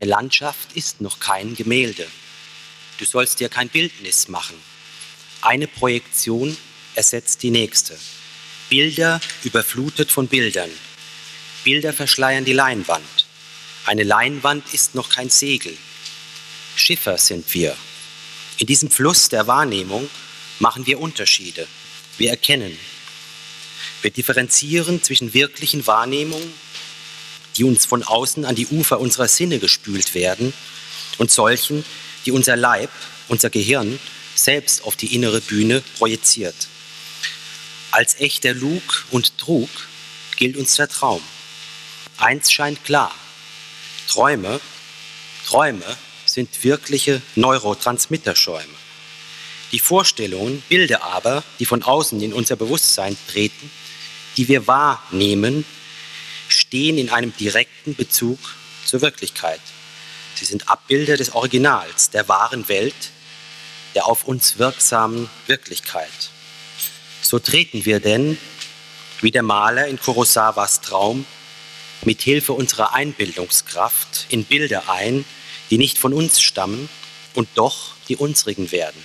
Eine Landschaft ist noch kein Gemälde. Du sollst dir kein Bildnis machen. Eine Projektion ersetzt die nächste. Bilder überflutet von Bildern. Bilder verschleiern die Leinwand. Eine Leinwand ist noch kein Segel. Schiffer sind wir. In diesem Fluss der Wahrnehmung machen wir Unterschiede. Wir erkennen. Wir differenzieren zwischen wirklichen Wahrnehmungen, die uns von außen an die Ufer unserer Sinne gespült werden, und solchen, die unser Leib, unser Gehirn selbst auf die innere Bühne projiziert. Als echter Lug und Trug gilt uns der Traum. Eins scheint klar. Träume, Träume sind wirkliche Neurotransmitterschäume. Die Vorstellungen, Bilder aber, die von außen in unser Bewusstsein treten, die wir wahrnehmen, stehen in einem direkten Bezug zur Wirklichkeit. Sie sind Abbilder des Originals, der wahren Welt, der auf uns wirksamen Wirklichkeit. So treten wir denn, wie der Maler in Kurosawas Traum, mit Hilfe unserer Einbildungskraft in Bilder ein, die nicht von uns stammen und doch die unsrigen werden.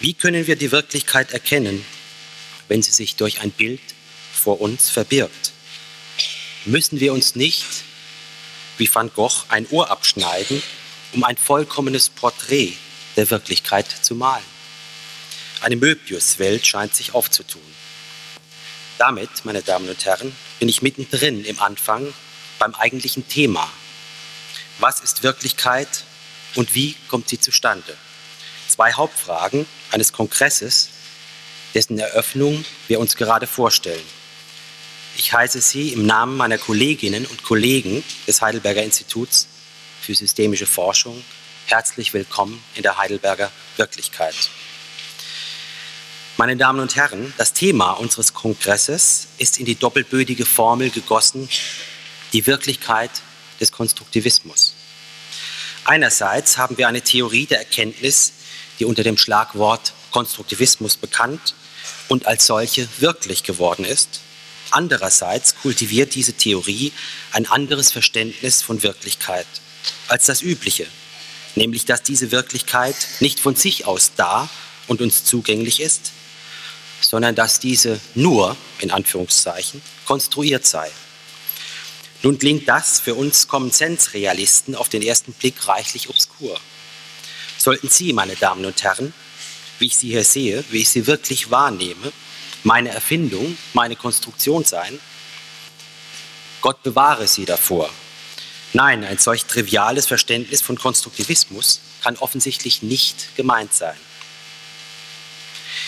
Wie können wir die Wirklichkeit erkennen, wenn sie sich durch ein Bild vor uns verbirgt? Müssen wir uns nicht, wie Van Gogh, ein Ohr abschneiden, um ein vollkommenes Porträt der Wirklichkeit zu malen? Eine Möbius-Welt scheint sich aufzutun. Damit, meine Damen und Herren, bin ich mittendrin im Anfang beim eigentlichen Thema. Was ist Wirklichkeit und wie kommt sie zustande? Zwei Hauptfragen eines Kongresses, dessen Eröffnung wir uns gerade vorstellen. Ich heiße Sie im Namen meiner Kolleginnen und Kollegen des Heidelberger Instituts für systemische Forschung herzlich willkommen in der Heidelberger Wirklichkeit. Meine Damen und Herren, das Thema unseres Kongresses ist in die doppelbödige Formel gegossen, die Wirklichkeit des Konstruktivismus. Einerseits haben wir eine Theorie der Erkenntnis, die unter dem Schlagwort Konstruktivismus bekannt und als solche wirklich geworden ist. Andererseits kultiviert diese Theorie ein anderes Verständnis von Wirklichkeit als das übliche, nämlich dass diese Wirklichkeit nicht von sich aus da und uns zugänglich ist, sondern dass diese nur, in Anführungszeichen, konstruiert sei. Nun klingt das für uns Common-Sense-Realisten auf den ersten Blick reichlich obskur. Sollten Sie, meine Damen und Herren, wie ich Sie hier sehe, wie ich Sie wirklich wahrnehme, meine Erfindung, meine Konstruktion sein, Gott bewahre Sie davor. Nein, ein solch triviales Verständnis von Konstruktivismus kann offensichtlich nicht gemeint sein.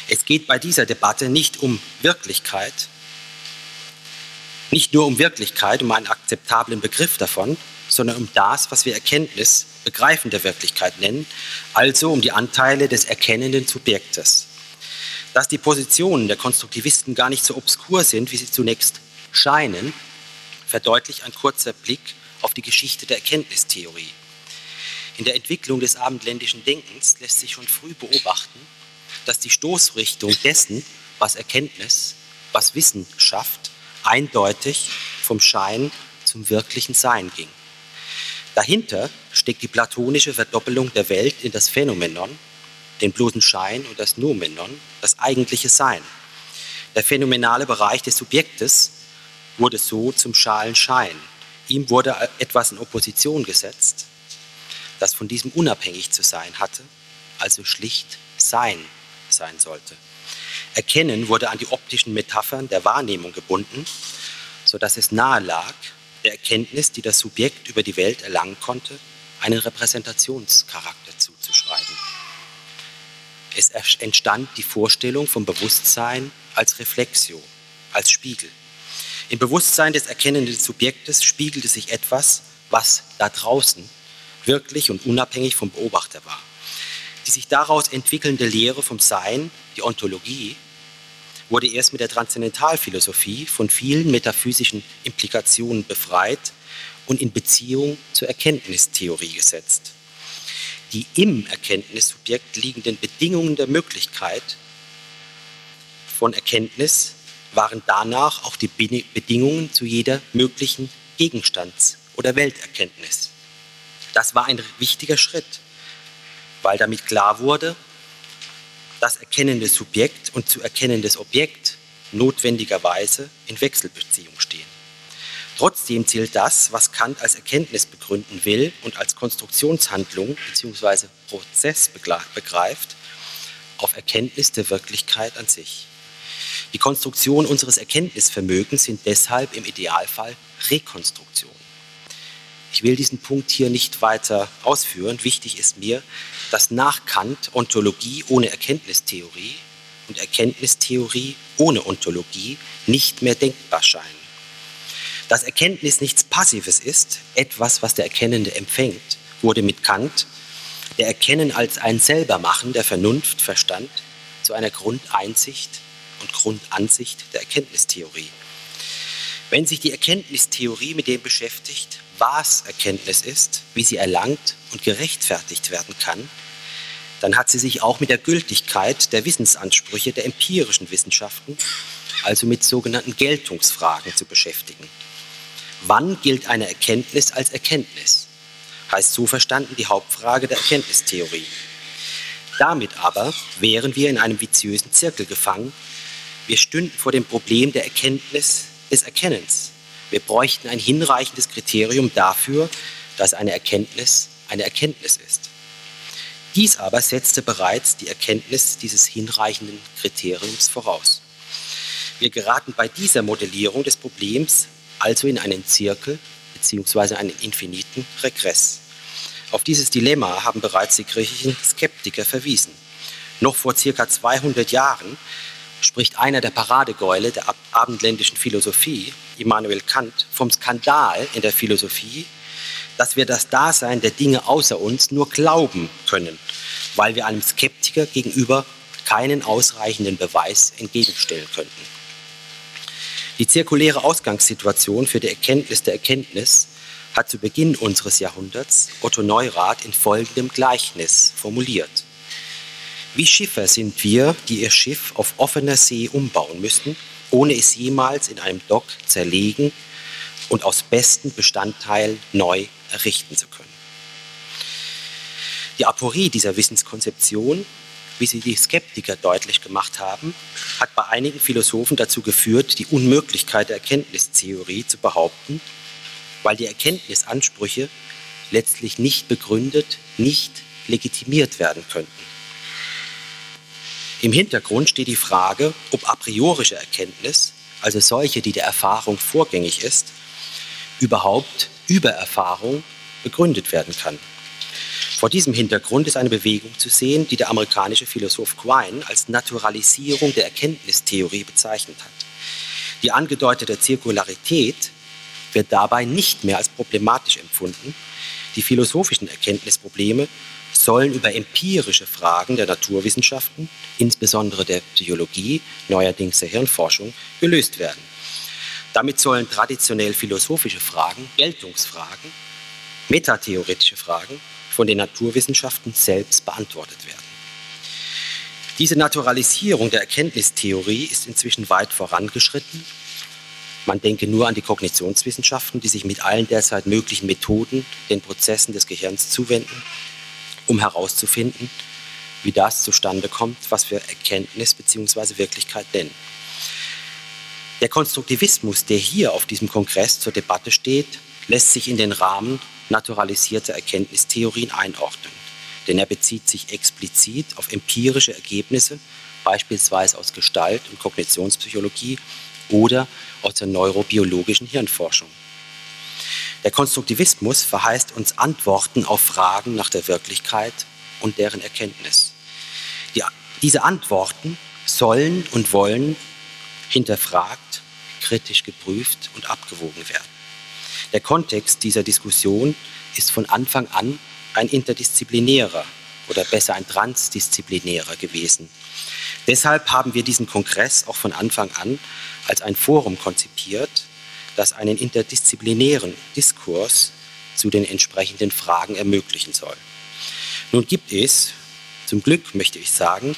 Es geht bei dieser Debatte nicht um Wirklichkeit, nicht nur um Wirklichkeit, um einen akzeptablen Begriff davon, sondern um das, was wir Erkenntnis, Begreifen der Wirklichkeit nennen, also um die Anteile des erkennenden Subjektes. Dass die Positionen der Konstruktivisten gar nicht so obskur sind, wie sie zunächst scheinen, verdeutlicht ein kurzer Blick auf die Geschichte der Erkenntnistheorie. In der Entwicklung des abendländischen Denkens lässt sich schon früh beobachten, dass die Stoßrichtung dessen, was Erkenntnis, was Wissen schafft, eindeutig vom Schein zum wirklichen Sein ging. Dahinter steckt die platonische Verdoppelung der Welt in das Phänomenon, den bloßen Schein und das Nomenon, das eigentliche Sein. Der phänomenale Bereich des Subjektes wurde so zum schalen Schein. Ihm wurde etwas in Opposition gesetzt, das von diesem unabhängig zu sein hatte, also schlicht Sein sein sollte. Erkennen wurde an die optischen Metaphern der Wahrnehmung gebunden, sodass es nahe lag, der Erkenntnis, die das Subjekt über die Welt erlangen konnte, einen Repräsentationscharakter zuzuschreiben. Es entstand die Vorstellung vom Bewusstsein als Reflexio, als Spiegel. Im Bewusstsein des erkennenden Subjektes spiegelte sich etwas, was da draußen wirklich und unabhängig vom Beobachter war. Die sich daraus entwickelnde Lehre vom Sein, die Ontologie, wurde erst mit der Transzendentalphilosophie von vielen metaphysischen Implikationen befreit und in Beziehung zur Erkenntnistheorie gesetzt. Die im Erkenntnissubjekt liegenden Bedingungen der Möglichkeit von Erkenntnis waren danach auch die Bedingungen zu jeder möglichen Gegenstands- oder Welterkenntnis. Das war ein wichtiger Schritt, weil damit klar wurde, dass erkennendes Subjekt und zu erkennendes Objekt notwendigerweise in Wechselbeziehung stehen. Trotzdem zählt das, was Kant als Erkenntnis begründen will und als Konstruktionshandlung bzw. Prozess begreift, auf Erkenntnis der Wirklichkeit an sich. Die Konstruktion unseres Erkenntnisvermögens sind deshalb im Idealfall Rekonstruktionen. Ich will diesen Punkt hier nicht weiter ausführen. Wichtig ist mir, dass nach Kant Ontologie ohne Erkenntnistheorie und Erkenntnistheorie ohne Ontologie nicht mehr denkbar scheinen. Dass Erkenntnis nichts Passives ist, etwas, was der Erkennende empfängt, wurde mit Kant, der Erkennen als ein Selbermachen der Vernunft, Verstand, zu einer Grundeinsicht und Grundansicht der Erkenntnistheorie. Wenn sich die Erkenntnistheorie mit dem beschäftigt, was Erkenntnis ist, wie sie erlangt und gerechtfertigt werden kann, dann hat sie sich auch mit der Gültigkeit der Wissensansprüche der empirischen Wissenschaften, also mit sogenannten Geltungsfragen zu beschäftigen. Wann gilt eine Erkenntnis als Erkenntnis? Heißt so verstanden die Hauptfrage der Erkenntnistheorie. Damit aber wären wir in einem viziösen Zirkel gefangen. Wir stünden vor dem Problem der Erkenntnis des Erkennens. Wir bräuchten ein hinreichendes Kriterium dafür, dass eine Erkenntnis eine Erkenntnis ist. Dies aber setzte bereits die Erkenntnis dieses hinreichenden Kriteriums voraus. Wir geraten bei dieser Modellierung des Problems also in einen Zirkel bzw. einen infiniten Regress. Auf dieses Dilemma haben bereits die griechischen Skeptiker verwiesen. Noch vor circa 200 Jahren spricht einer der Paradegäule der abendländischen Philosophie, Immanuel Kant, vom Skandal in der Philosophie, dass wir das Dasein der Dinge außer uns nur glauben können, weil wir einem Skeptiker gegenüber keinen ausreichenden Beweis entgegenstellen könnten. Die zirkuläre Ausgangssituation für die Erkenntnis der Erkenntnis hat zu Beginn unseres Jahrhunderts Otto Neurath in folgendem Gleichnis formuliert. Wie Schiffer sind wir, die ihr Schiff auf offener See umbauen müssen, ohne es jemals in einem Dock zerlegen und aus besten Bestandteilen neu errichten zu können. Die Aporie dieser Wissenskonzeption, wie sie die Skeptiker deutlich gemacht haben, hat bei einigen Philosophen dazu geführt, die Unmöglichkeit der Erkenntnistheorie zu behaupten, weil die Erkenntnisansprüche letztlich nicht begründet, nicht legitimiert werden könnten. Im Hintergrund steht die Frage, ob a priorische Erkenntnis, also solche, die der Erfahrung vorgängig ist, überhaupt über Erfahrung begründet werden kann. Vor diesem Hintergrund ist eine Bewegung zu sehen, die der amerikanische Philosoph Quine als Naturalisierung der Erkenntnistheorie bezeichnet hat. Die angedeutete Zirkularität wird dabei nicht mehr als problematisch empfunden. Die philosophischen Erkenntnisprobleme sollen über empirische Fragen der Naturwissenschaften, insbesondere der Psychologie, neuerdings der Hirnforschung, gelöst werden. Damit sollen traditionell philosophische Fragen, Geltungsfragen, metatheoretische Fragen von den Naturwissenschaften selbst beantwortet werden. Diese Naturalisierung der Erkenntnistheorie ist inzwischen weit vorangeschritten. Man denke nur an die Kognitionswissenschaften, die sich mit allen derzeit möglichen Methoden den Prozessen des Gehirns zuwenden um herauszufinden, wie das zustande kommt, was wir Erkenntnis bzw. Wirklichkeit nennen. Der Konstruktivismus, der hier auf diesem Kongress zur Debatte steht, lässt sich in den Rahmen naturalisierter Erkenntnistheorien einordnen, denn er bezieht sich explizit auf empirische Ergebnisse, beispielsweise aus Gestalt- und Kognitionspsychologie oder aus der neurobiologischen Hirnforschung. Der Konstruktivismus verheißt uns Antworten auf Fragen nach der Wirklichkeit und deren Erkenntnis. Die, diese Antworten sollen und wollen hinterfragt, kritisch geprüft und abgewogen werden. Der Kontext dieser Diskussion ist von Anfang an ein interdisziplinärer oder besser ein transdisziplinärer gewesen. Deshalb haben wir diesen Kongress auch von Anfang an als ein Forum konzipiert, das einen interdisziplinären Diskurs zu den entsprechenden Fragen ermöglichen soll. Nun gibt es, zum Glück möchte ich sagen,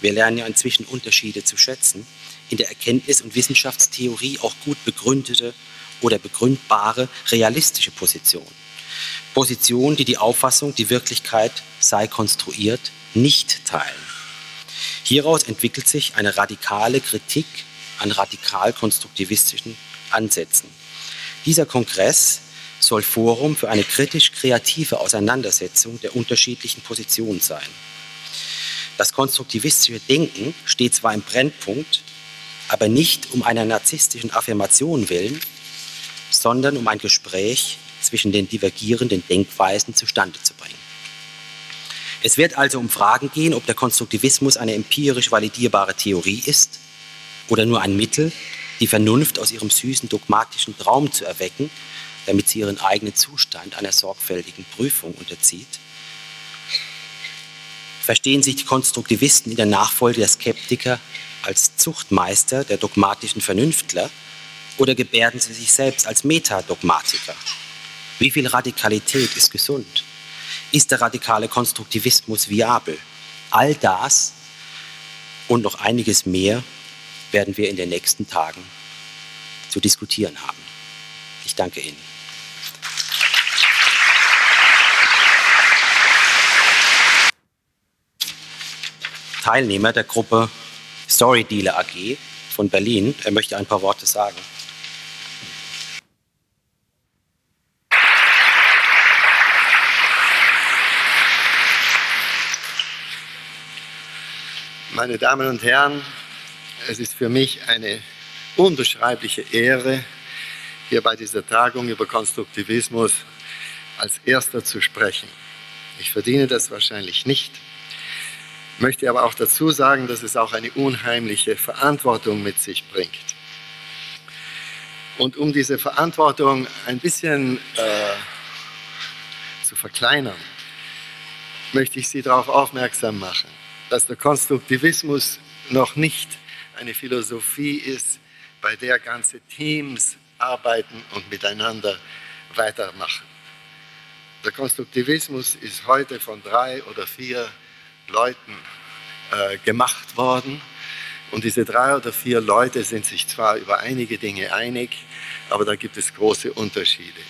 wir lernen ja inzwischen Unterschiede zu schätzen, in der Erkenntnis- und Wissenschaftstheorie auch gut begründete oder begründbare realistische Positionen. Positionen, die die Auffassung, die Wirklichkeit sei konstruiert, nicht teilen. Hieraus entwickelt sich eine radikale Kritik an radikal-konstruktivistischen Ansätzen. Dieser Kongress soll Forum für eine kritisch-kreative Auseinandersetzung der unterschiedlichen Positionen sein. Das konstruktivistische Denken steht zwar im Brennpunkt, aber nicht um einer narzisstischen Affirmation willen, sondern um ein Gespräch zwischen den divergierenden Denkweisen zustande zu bringen. Es wird also um Fragen gehen, ob der Konstruktivismus eine empirisch validierbare Theorie ist oder nur ein Mittel, die Vernunft aus ihrem süßen dogmatischen Traum zu erwecken, damit sie ihren eigenen Zustand einer sorgfältigen Prüfung unterzieht. Verstehen sich die Konstruktivisten in der Nachfolge der Skeptiker als Zuchtmeister der dogmatischen Vernünftler oder gebärden sie sich selbst als Metadogmatiker? Wie viel Radikalität ist gesund? Ist der radikale Konstruktivismus viabel? All das und noch einiges mehr werden wir in den nächsten Tagen zu diskutieren haben. Ich danke Ihnen. Teilnehmer der Gruppe Story Dealer AG von Berlin. Er möchte ein paar Worte sagen. Meine Damen und Herren, es ist für mich eine unbeschreibliche Ehre, hier bei dieser Tagung über Konstruktivismus als Erster zu sprechen. Ich verdiene das wahrscheinlich nicht, möchte aber auch dazu sagen, dass es auch eine unheimliche Verantwortung mit sich bringt. Und um diese Verantwortung ein bisschen äh, zu verkleinern, möchte ich Sie darauf aufmerksam machen, dass der Konstruktivismus noch nicht eine Philosophie ist, bei der ganze Teams arbeiten und miteinander weitermachen. Der Konstruktivismus ist heute von drei oder vier Leuten äh, gemacht worden. Und diese drei oder vier Leute sind sich zwar über einige Dinge einig, aber da gibt es große Unterschiede.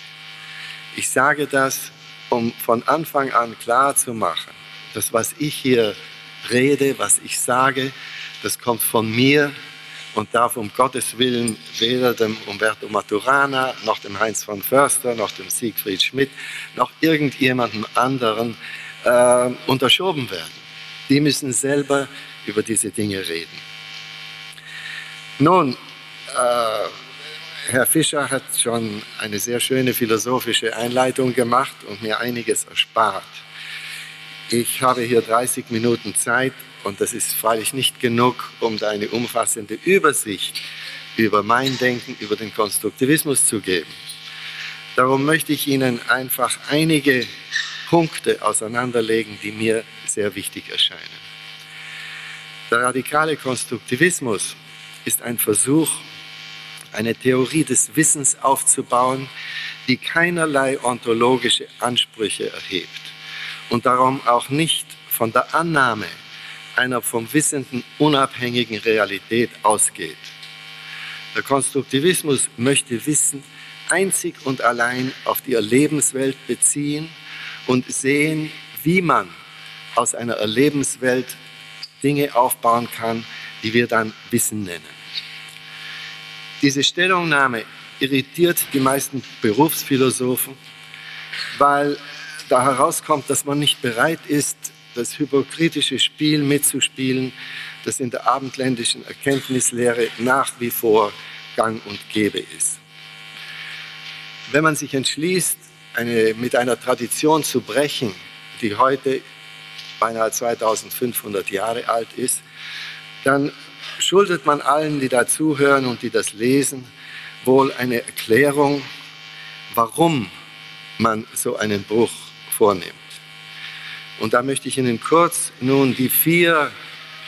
Ich sage das, um von Anfang an klar zu machen, dass was ich hier rede, was ich sage, das kommt von mir und darf um Gottes Willen weder dem Umberto Maturana, noch dem Heinz von Förster, noch dem Siegfried Schmidt, noch irgendjemandem anderen äh, unterschoben werden. Die müssen selber über diese Dinge reden. Nun, äh, Herr Fischer hat schon eine sehr schöne philosophische Einleitung gemacht und mir einiges erspart. Ich habe hier 30 Minuten Zeit und das ist freilich nicht genug, um eine umfassende Übersicht über mein Denken, über den Konstruktivismus zu geben. Darum möchte ich Ihnen einfach einige Punkte auseinanderlegen, die mir sehr wichtig erscheinen. Der radikale Konstruktivismus ist ein Versuch, eine Theorie des Wissens aufzubauen, die keinerlei ontologische Ansprüche erhebt und darum auch nicht von der Annahme einer vom Wissenden unabhängigen Realität ausgeht. Der Konstruktivismus möchte Wissen einzig und allein auf die Erlebenswelt beziehen und sehen, wie man aus einer Erlebenswelt Dinge aufbauen kann, die wir dann Wissen nennen. Diese Stellungnahme irritiert die meisten Berufsphilosophen, weil da herauskommt, dass man nicht bereit ist, das hypokritische Spiel mitzuspielen, das in der abendländischen Erkenntnislehre nach wie vor gang und gäbe ist. Wenn man sich entschließt, eine, mit einer Tradition zu brechen, die heute beinahe 2500 Jahre alt ist, dann schuldet man allen, die da zuhören und die das lesen, wohl eine Erklärung, warum man so einen Bruch vornimmt. Und da möchte ich Ihnen kurz nun die vier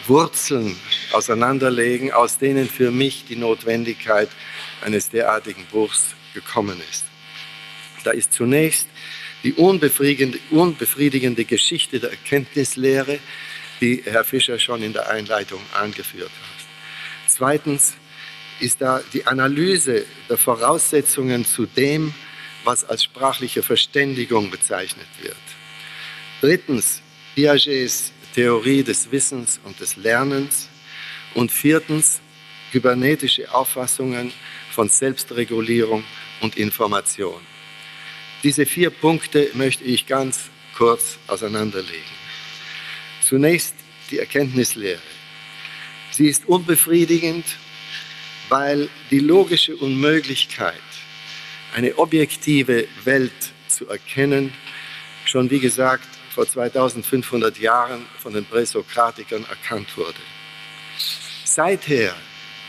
Wurzeln auseinanderlegen, aus denen für mich die Notwendigkeit eines derartigen Bruchs gekommen ist. Da ist zunächst die unbefriedigende, unbefriedigende Geschichte der Erkenntnislehre, die Herr Fischer schon in der Einleitung angeführt hat. Zweitens ist da die Analyse der Voraussetzungen zu dem, was als sprachliche Verständigung bezeichnet wird. Drittens, Piagets Theorie des Wissens und des Lernens. Und viertens, kybernetische Auffassungen von Selbstregulierung und Information. Diese vier Punkte möchte ich ganz kurz auseinanderlegen. Zunächst die Erkenntnislehre. Sie ist unbefriedigend, weil die logische Unmöglichkeit, eine objektive Welt zu erkennen, schon wie gesagt vor 2500 Jahren von den Präsokratikern erkannt wurde. Seither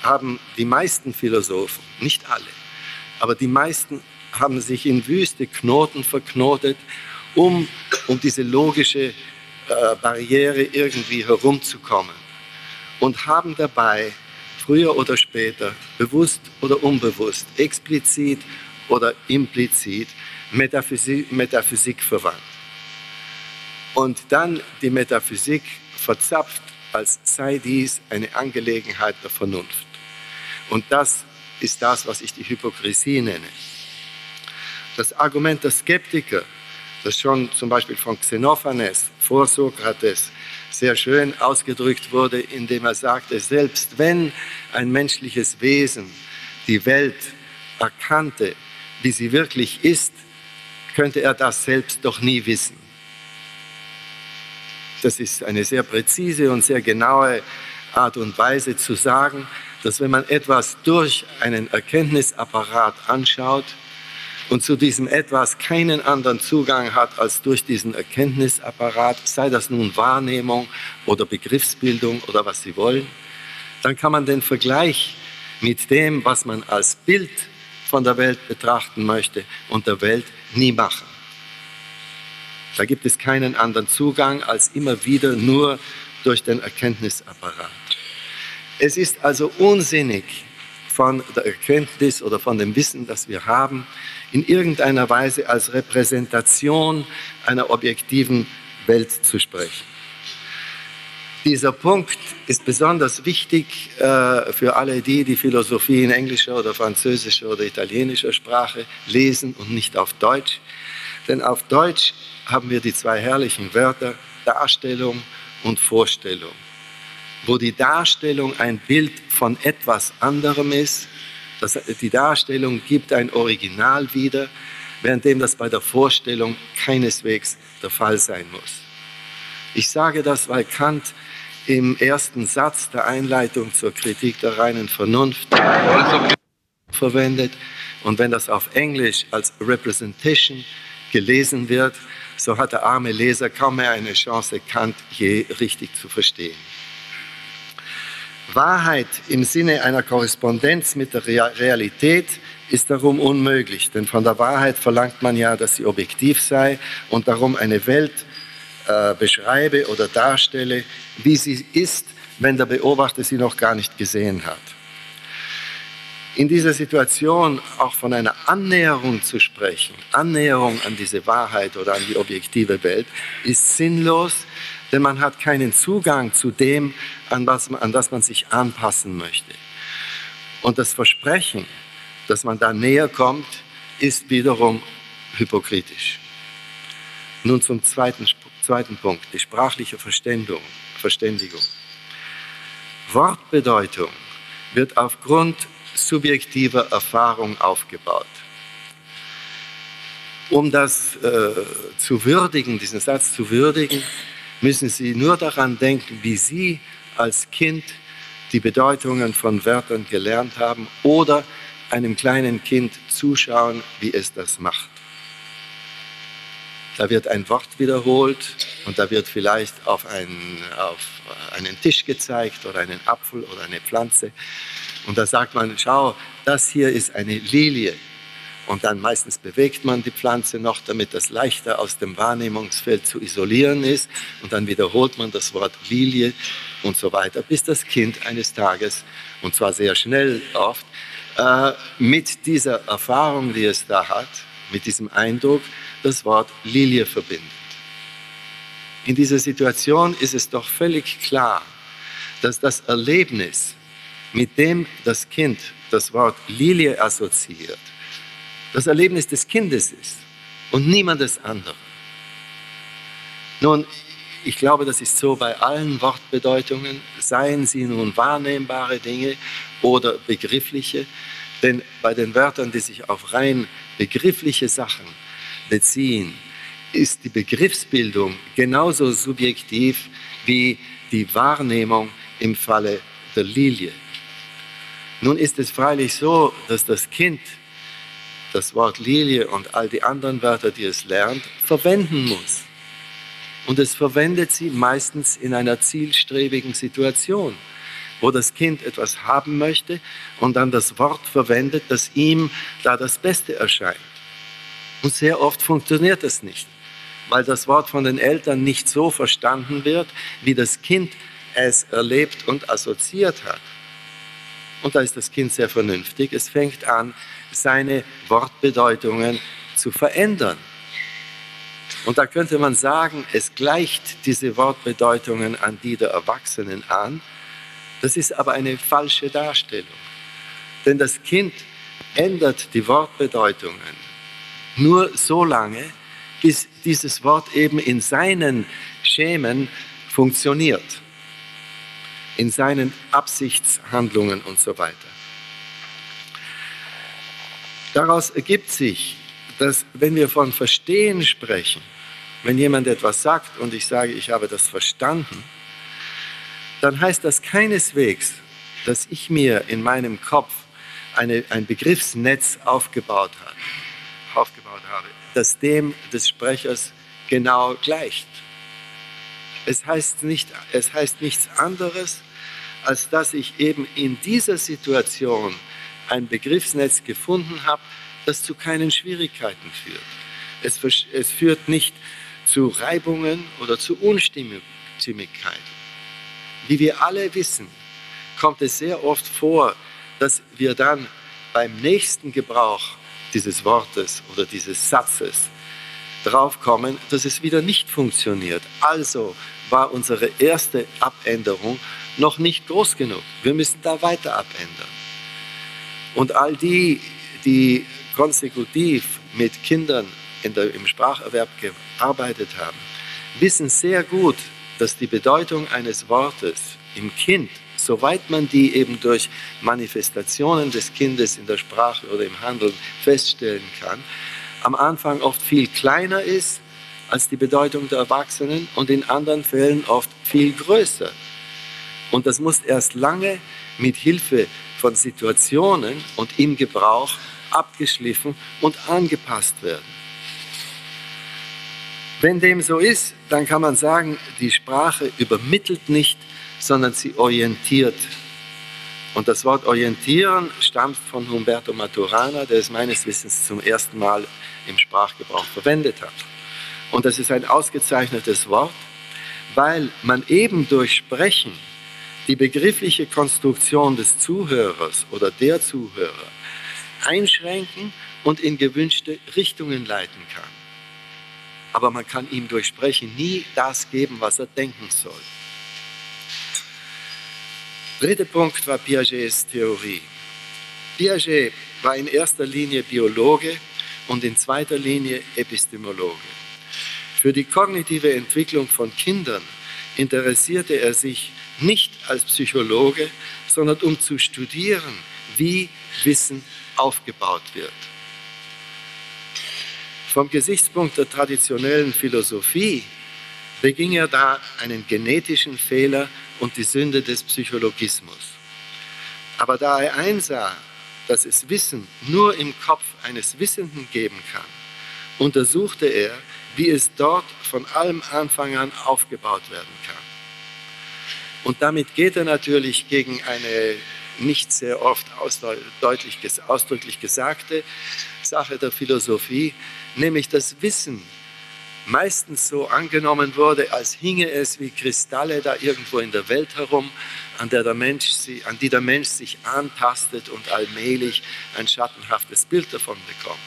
haben die meisten Philosophen, nicht alle, aber die meisten haben sich in wüste Knoten verknotet, um um diese logische äh, Barriere irgendwie herumzukommen und haben dabei früher oder später, bewusst oder unbewusst, explizit oder implizit Metaphysik, Metaphysik verwandt. Und dann die Metaphysik verzapft, als sei dies eine Angelegenheit der Vernunft. Und das ist das, was ich die Hypokrisie nenne. Das Argument der Skeptiker, das schon zum Beispiel von Xenophanes vor Sokrates sehr schön ausgedrückt wurde, indem er sagte, selbst wenn ein menschliches Wesen die Welt erkannte, wie sie wirklich ist, könnte er das selbst doch nie wissen. Das ist eine sehr präzise und sehr genaue Art und Weise zu sagen, dass wenn man etwas durch einen Erkenntnisapparat anschaut und zu diesem etwas keinen anderen Zugang hat als durch diesen Erkenntnisapparat, sei das nun Wahrnehmung oder Begriffsbildung oder was Sie wollen, dann kann man den Vergleich mit dem, was man als Bild von der Welt betrachten möchte und der Welt nie machen. Da gibt es keinen anderen Zugang als immer wieder nur durch den Erkenntnisapparat. Es ist also unsinnig, von der Erkenntnis oder von dem Wissen, das wir haben, in irgendeiner Weise als Repräsentation einer objektiven Welt zu sprechen. Dieser Punkt ist besonders wichtig äh, für alle die, die Philosophie in englischer oder französischer oder italienischer Sprache lesen und nicht auf Deutsch. Denn auf Deutsch haben wir die zwei herrlichen Wörter Darstellung und Vorstellung wo die Darstellung ein Bild von etwas anderem ist. Das, die Darstellung gibt ein Original wieder, währenddem das bei der Vorstellung keineswegs der Fall sein muss. Ich sage das, weil Kant im ersten Satz der Einleitung zur Kritik der reinen Vernunft verwendet. Und wenn das auf Englisch als Representation gelesen wird, so hat der arme Leser kaum mehr eine Chance, Kant je richtig zu verstehen. Wahrheit im Sinne einer Korrespondenz mit der Realität ist darum unmöglich, denn von der Wahrheit verlangt man ja, dass sie objektiv sei und darum eine Welt äh, beschreibe oder darstelle, wie sie ist, wenn der Beobachter sie noch gar nicht gesehen hat. In dieser Situation auch von einer Annäherung zu sprechen, Annäherung an diese Wahrheit oder an die objektive Welt, ist sinnlos, denn man hat keinen Zugang zu dem, an, was, an das man sich anpassen möchte. Und das Versprechen, dass man da näher kommt, ist wiederum hypokritisch. Nun zum zweiten, zweiten Punkt, die sprachliche Verständigung. Verständigung. Wortbedeutung wird aufgrund subjektiver Erfahrung aufgebaut. Um das äh, zu würdigen, diesen Satz zu würdigen, müssen Sie nur daran denken, wie Sie als Kind die Bedeutungen von Wörtern gelernt haben oder einem kleinen Kind zuschauen, wie es das macht. Da wird ein Wort wiederholt und da wird vielleicht auf einen, auf einen Tisch gezeigt oder einen Apfel oder eine Pflanze. Und da sagt man, schau, das hier ist eine Lilie. Und dann meistens bewegt man die Pflanze noch, damit das leichter aus dem Wahrnehmungsfeld zu isolieren ist. Und dann wiederholt man das Wort Lilie und so weiter, bis das Kind eines Tages, und zwar sehr schnell oft, äh, mit dieser Erfahrung, die es da hat, mit diesem Eindruck, das Wort Lilie verbindet. In dieser Situation ist es doch völlig klar, dass das Erlebnis, mit dem das Kind das Wort Lilie assoziiert, das Erlebnis des Kindes ist und niemandes andere. Nun, ich glaube, das ist so bei allen Wortbedeutungen, seien sie nun wahrnehmbare Dinge oder begriffliche, denn bei den Wörtern, die sich auf rein begriffliche Sachen beziehen, ist die Begriffsbildung genauso subjektiv wie die Wahrnehmung im Falle der Lilie. Nun ist es freilich so, dass das Kind das Wort Lilie und all die anderen Wörter, die es lernt, verwenden muss. Und es verwendet sie meistens in einer zielstrebigen Situation, wo das Kind etwas haben möchte und dann das Wort verwendet, das ihm da das Beste erscheint. Und sehr oft funktioniert das nicht, weil das Wort von den Eltern nicht so verstanden wird, wie das Kind es erlebt und assoziiert hat. Und da ist das Kind sehr vernünftig. Es fängt an, seine Wortbedeutungen zu verändern. Und da könnte man sagen, es gleicht diese Wortbedeutungen an die der Erwachsenen an. Das ist aber eine falsche Darstellung. Denn das Kind ändert die Wortbedeutungen nur so lange, bis dieses Wort eben in seinen Schemen funktioniert, in seinen Absichtshandlungen und so weiter. Daraus ergibt sich, dass wenn wir von Verstehen sprechen, wenn jemand etwas sagt und ich sage, ich habe das verstanden, dann heißt das keineswegs, dass ich mir in meinem Kopf eine, ein Begriffsnetz aufgebaut, habe, das dem des Sprechers genau gleicht. Es heißt, nicht, es heißt nichts anderes, als dass ich eben in dieser Situation ein Begriffsnetz gefunden habe, das zu keinen Schwierigkeiten führt. Es, es führt nicht zu Reibungen oder zu Unstimmigkeit. Wie wir alle wissen, kommt es sehr oft vor, dass wir dann beim nächsten Gebrauch dieses Wortes oder dieses Satzes draufkommen, dass es wieder nicht funktioniert. Also war unsere erste Abänderung noch nicht groß genug. Wir müssen da weiter abändern. Und all die, die konsekutiv mit Kindern der, im Spracherwerb gearbeitet haben, wissen sehr gut, dass die Bedeutung eines Wortes im Kind, soweit man die eben durch Manifestationen des Kindes in der Sprache oder im Handeln feststellen kann, am Anfang oft viel kleiner ist als die Bedeutung der Erwachsenen und in anderen Fällen oft viel größer. Und das muss erst lange mit Hilfe von Situationen und im Gebrauch abgeschliffen und angepasst werden. Wenn dem so ist, dann kann man sagen, die Sprache übermittelt nicht, sondern sie orientiert. Und das Wort orientieren stammt von Humberto Maturana, der es meines Wissens zum ersten Mal im Sprachgebrauch verwendet hat. Und das ist ein ausgezeichnetes Wort, weil man eben durch Sprechen die begriffliche Konstruktion des Zuhörers oder der Zuhörer einschränken und in gewünschte Richtungen leiten kann. Aber man kann ihm durch Sprechen nie das geben, was er denken soll. Dritter Punkt war Piagets Theorie. Piaget war in erster Linie Biologe und in zweiter Linie Epistemologe. Für die kognitive Entwicklung von Kindern interessierte er sich nicht als Psychologe, sondern um zu studieren, wie Wissen aufgebaut wird. Vom Gesichtspunkt der traditionellen Philosophie beging er da einen genetischen Fehler und die Sünde des Psychologismus. Aber da er einsah, dass es Wissen nur im Kopf eines Wissenden geben kann, untersuchte er, wie es dort von allem Anfang an aufgebaut werden kann. Und damit geht er natürlich gegen eine nicht sehr oft ausdrücklich, gesagte Sache der Philosophie, nämlich das Wissen meistens so angenommen wurde, als hinge es wie Kristalle da irgendwo in der Welt herum, an, der der Mensch, an die der Mensch sich antastet und allmählich ein schattenhaftes Bild davon bekommt.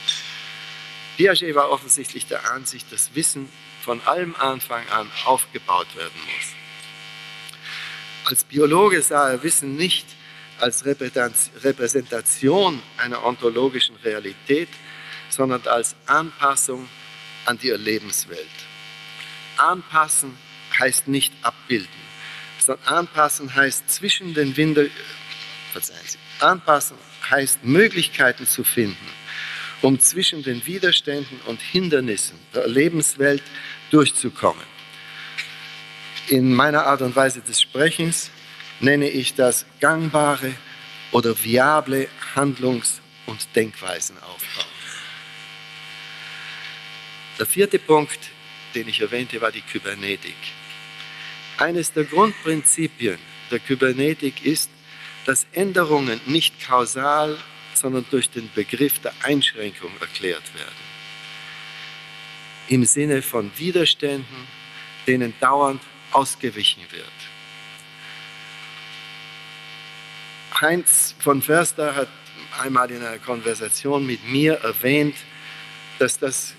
Piaget war offensichtlich der Ansicht, dass Wissen von allem Anfang an aufgebaut werden muss. Als Biologe sah er Wissen nicht als Repräsentation einer ontologischen Realität, sondern als Anpassung an die Lebenswelt. Anpassen heißt nicht abbilden, sondern anpassen heißt zwischen den Winden, verzeihen Sie, anpassen heißt Möglichkeiten zu finden, um zwischen den Widerständen und Hindernissen der Lebenswelt durchzukommen. In meiner Art und Weise des Sprechens nenne ich das gangbare oder viable Handlungs- und Denkweisen aufbauen. Der vierte Punkt, den ich erwähnte, war die Kybernetik. Eines der Grundprinzipien der Kybernetik ist, dass Änderungen nicht kausal, sondern durch den Begriff der Einschränkung erklärt werden. Im Sinne von Widerständen, denen dauernd ausgewichen wird. Heinz von Förster hat einmal in einer Konversation mit mir erwähnt, dass das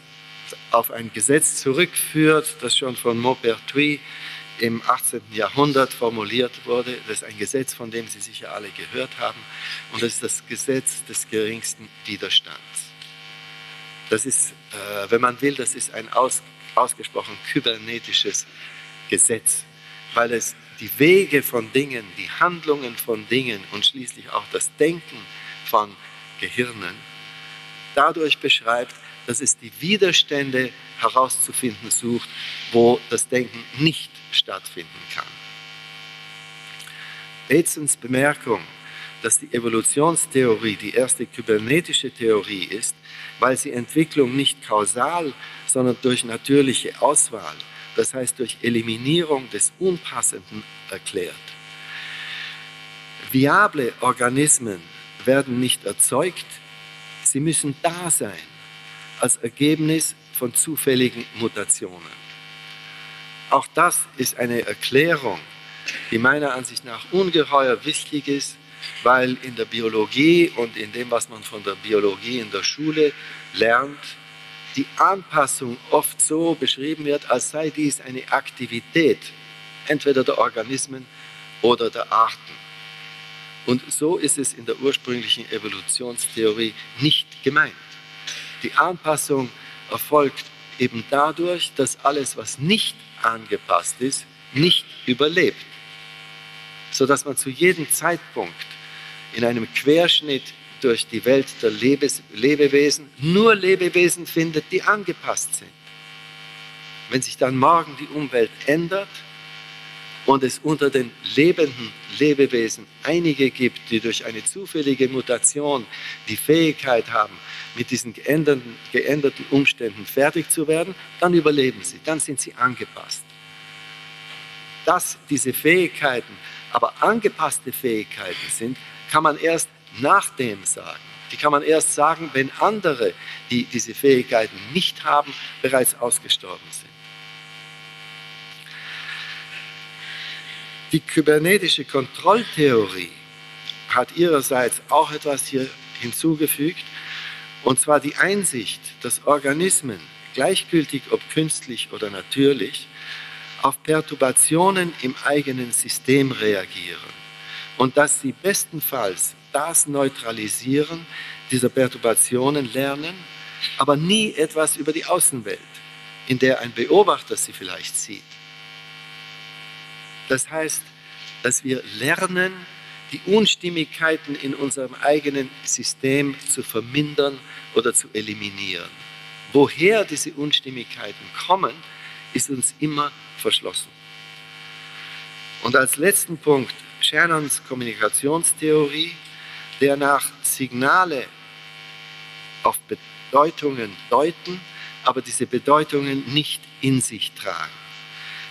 auf ein Gesetz zurückführt, das schon von Maupertuis im 18. Jahrhundert formuliert wurde. Das ist ein Gesetz, von dem Sie sicher alle gehört haben. Und das ist das Gesetz des geringsten Widerstands. Das ist, äh, wenn man will, das ist ein aus, ausgesprochen kybernetisches Gesetz, weil es die Wege von Dingen, die Handlungen von Dingen und schließlich auch das Denken von Gehirnen dadurch beschreibt, dass es die Widerstände herauszufinden sucht, wo das Denken nicht stattfinden kann. Batesons Bemerkung, dass die Evolutionstheorie die erste kybernetische Theorie ist, weil sie Entwicklung nicht kausal, sondern durch natürliche Auswahl, das heißt durch Eliminierung des Unpassenden erklärt. Viable Organismen werden nicht erzeugt, sie müssen da sein als Ergebnis von zufälligen Mutationen. Auch das ist eine Erklärung, die meiner Ansicht nach ungeheuer wichtig ist, weil in der Biologie und in dem, was man von der Biologie in der Schule lernt, die Anpassung oft so beschrieben wird, als sei dies eine Aktivität entweder der Organismen oder der Arten. Und so ist es in der ursprünglichen Evolutionstheorie nicht gemeint. Die Anpassung erfolgt eben dadurch, dass alles, was nicht angepasst ist, nicht überlebt, sodass man zu jedem Zeitpunkt in einem Querschnitt durch die Welt der Lebes Lebewesen nur Lebewesen findet, die angepasst sind. Wenn sich dann morgen die Umwelt ändert und es unter den lebenden Lebewesen einige gibt, die durch eine zufällige Mutation die Fähigkeit haben, mit diesen geänderten, geänderten Umständen fertig zu werden, dann überleben sie, dann sind sie angepasst. Dass diese Fähigkeiten aber angepasste Fähigkeiten sind, kann man erst nachdem sagen. Die kann man erst sagen, wenn andere, die diese Fähigkeiten nicht haben, bereits ausgestorben sind. Die kybernetische Kontrolltheorie hat ihrerseits auch etwas hier hinzugefügt, und zwar die Einsicht, dass Organismen, gleichgültig ob künstlich oder natürlich, auf Perturbationen im eigenen System reagieren und dass sie bestenfalls das Neutralisieren dieser Perturbationen lernen, aber nie etwas über die Außenwelt, in der ein Beobachter sie vielleicht sieht. Das heißt, dass wir lernen, die Unstimmigkeiten in unserem eigenen System zu vermindern oder zu eliminieren. Woher diese Unstimmigkeiten kommen, ist uns immer verschlossen. Und als letzten Punkt Shannons Kommunikationstheorie, der nach Signale auf Bedeutungen deuten, aber diese Bedeutungen nicht in sich tragen.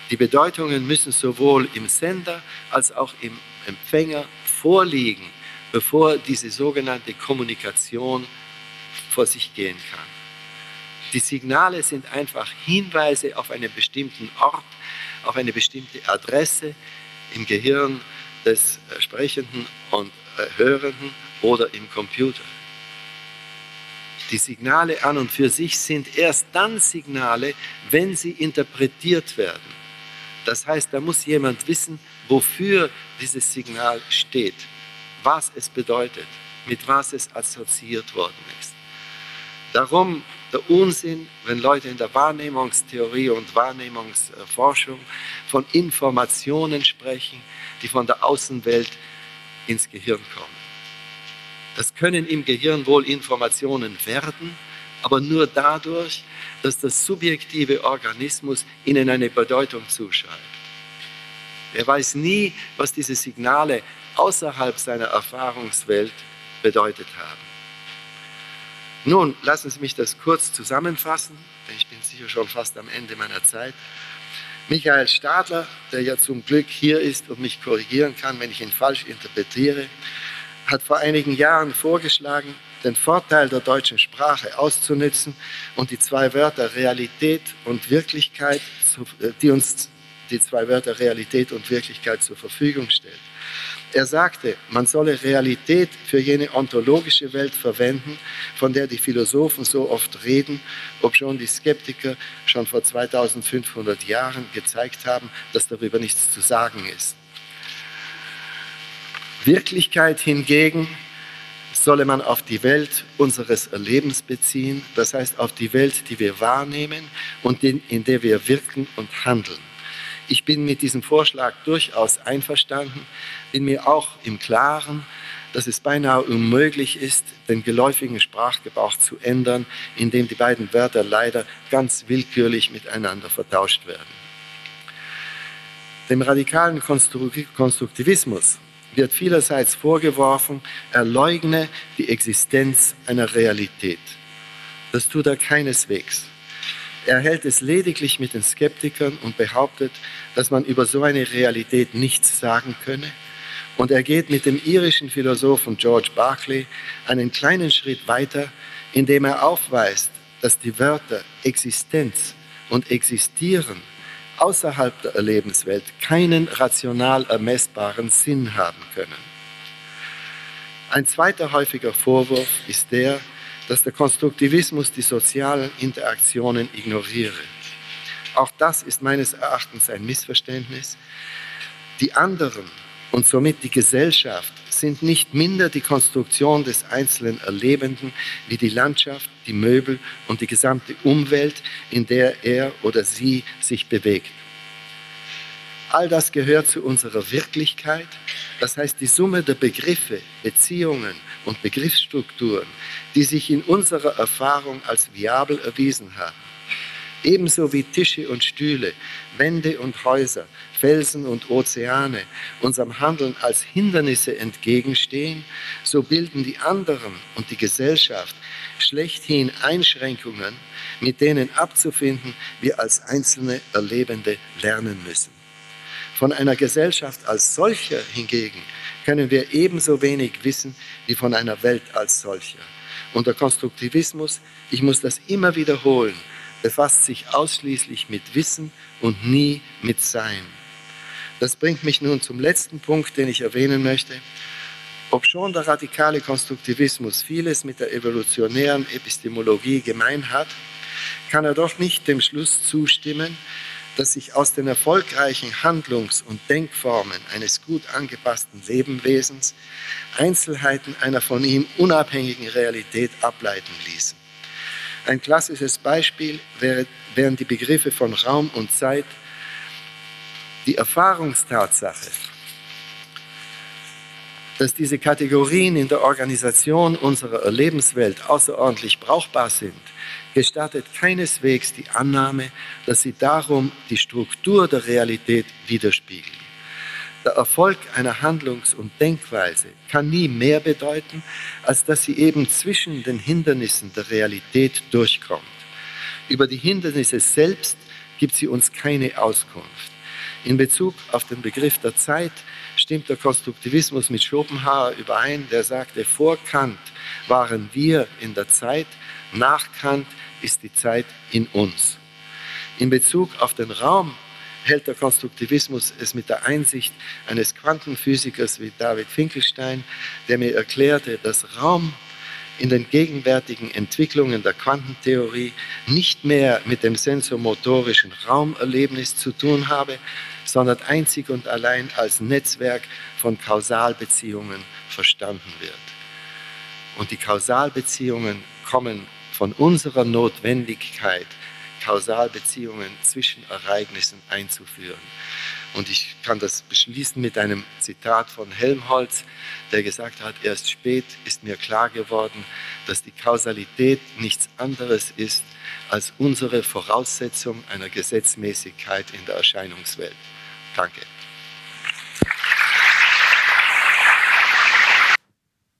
Die Bedeutungen müssen sowohl im Sender als auch im Empfänger vorliegen, bevor diese sogenannte Kommunikation vor sich gehen kann. Die Signale sind einfach Hinweise auf einen bestimmten Ort, auf eine bestimmte Adresse im Gehirn des äh, Sprechenden und äh, Hörenden oder im Computer. Die Signale an und für sich sind erst dann Signale, wenn sie interpretiert werden. Das heißt, da muss jemand wissen, wofür dieses Signal steht, was es bedeutet, mit was es assoziiert worden ist. Darum der Unsinn, wenn Leute in der Wahrnehmungstheorie und Wahrnehmungsforschung von Informationen sprechen, die von der Außenwelt ins Gehirn kommen. Das können im Gehirn wohl Informationen werden, aber nur dadurch, dass der subjektive Organismus ihnen eine Bedeutung zuschreibt. Er weiß nie, was diese Signale außerhalb seiner Erfahrungswelt bedeutet haben. Nun, lassen Sie mich das kurz zusammenfassen, denn ich bin sicher schon fast am Ende meiner Zeit. Michael Stadler, der ja zum Glück hier ist und mich korrigieren kann, wenn ich ihn falsch interpretiere, hat vor einigen Jahren vorgeschlagen, den Vorteil der deutschen Sprache auszunutzen und die zwei Wörter Realität und Wirklichkeit, äh, die uns die zwei Wörter Realität und Wirklichkeit zur Verfügung stellt. Er sagte, man solle Realität für jene ontologische Welt verwenden, von der die Philosophen so oft reden, obschon die Skeptiker schon vor 2500 Jahren gezeigt haben, dass darüber nichts zu sagen ist. Wirklichkeit hingegen solle man auf die Welt unseres Erlebens beziehen, das heißt auf die Welt, die wir wahrnehmen und in der wir wirken und handeln. Ich bin mit diesem Vorschlag durchaus einverstanden, bin mir auch im Klaren, dass es beinahe unmöglich ist, den geläufigen Sprachgebrauch zu ändern, indem die beiden Wörter leider ganz willkürlich miteinander vertauscht werden. Dem radikalen Konstruktivismus wird vielerseits vorgeworfen, er leugne die Existenz einer Realität. Das tut er keineswegs. Er hält es lediglich mit den Skeptikern und behauptet, dass man über so eine Realität nichts sagen könne. Und er geht mit dem irischen Philosophen George Berkeley einen kleinen Schritt weiter, indem er aufweist, dass die Wörter Existenz und Existieren außerhalb der Erlebenswelt keinen rational ermessbaren Sinn haben können. Ein zweiter häufiger Vorwurf ist der, dass der Konstruktivismus die sozialen Interaktionen ignoriere. Auch das ist meines Erachtens ein Missverständnis. Die anderen und somit die Gesellschaft sind nicht minder die Konstruktion des einzelnen Erlebenden wie die Landschaft, die Möbel und die gesamte Umwelt, in der er oder sie sich bewegt. All das gehört zu unserer Wirklichkeit, das heißt die Summe der Begriffe, Beziehungen und Begriffsstrukturen, die sich in unserer Erfahrung als viabel erwiesen haben. Ebenso wie Tische und Stühle, Wände und Häuser, Felsen und Ozeane unserem Handeln als Hindernisse entgegenstehen, so bilden die anderen und die Gesellschaft schlechthin Einschränkungen, mit denen abzufinden wir als einzelne Erlebende lernen müssen. Von einer Gesellschaft als solcher hingegen können wir ebenso wenig wissen wie von einer Welt als solcher. Und der Konstruktivismus, ich muss das immer wiederholen, befasst sich ausschließlich mit Wissen und nie mit Sein. Das bringt mich nun zum letzten Punkt, den ich erwähnen möchte. Ob schon der radikale Konstruktivismus vieles mit der evolutionären Epistemologie gemein hat, kann er doch nicht dem Schluss zustimmen, dass sich aus den erfolgreichen Handlungs- und Denkformen eines gut angepassten Lebenwesens Einzelheiten einer von ihm unabhängigen Realität ableiten ließen. Ein klassisches Beispiel wären die Begriffe von Raum und Zeit, die Erfahrungstatsache, dass diese Kategorien in der Organisation unserer Erlebenswelt außerordentlich brauchbar sind, gestattet keineswegs die Annahme, dass sie darum die Struktur der Realität widerspiegeln. Der Erfolg einer Handlungs- und Denkweise kann nie mehr bedeuten, als dass sie eben zwischen den Hindernissen der Realität durchkommt. Über die Hindernisse selbst gibt sie uns keine Auskunft. In Bezug auf den Begriff der Zeit stimmt der Konstruktivismus mit Schopenhauer überein, der sagte, vor Kant waren wir in der Zeit, nach Kant ist die Zeit in uns. In Bezug auf den Raum hält der Konstruktivismus es mit der Einsicht eines Quantenphysikers wie David Finkelstein, der mir erklärte, dass Raum in den gegenwärtigen Entwicklungen der Quantentheorie nicht mehr mit dem sensomotorischen Raumerlebnis zu tun habe, sondern einzig und allein als Netzwerk von Kausalbeziehungen verstanden wird. Und die Kausalbeziehungen kommen von unserer Notwendigkeit, Kausalbeziehungen zwischen Ereignissen einzuführen. Und ich kann das beschließen mit einem Zitat von Helmholtz, der gesagt hat, erst spät ist mir klar geworden, dass die Kausalität nichts anderes ist als unsere Voraussetzung einer Gesetzmäßigkeit in der Erscheinungswelt. Danke.